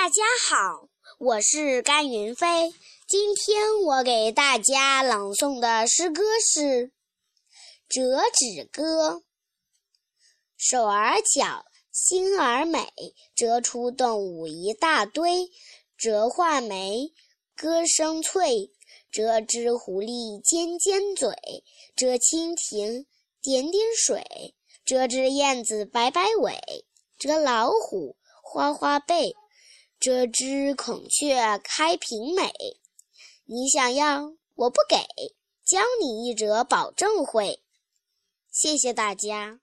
大家好，我是甘云飞。今天我给大家朗诵的诗歌是《折纸歌》。手儿巧，心儿美，折出动物一大堆。折画眉，歌声脆；折只狐狸尖尖嘴，折蜻蜓点点水，折只燕子摆摆尾，折老虎花花背。这只孔雀开屏美，你想要我不给，教你一折保证会。谢谢大家。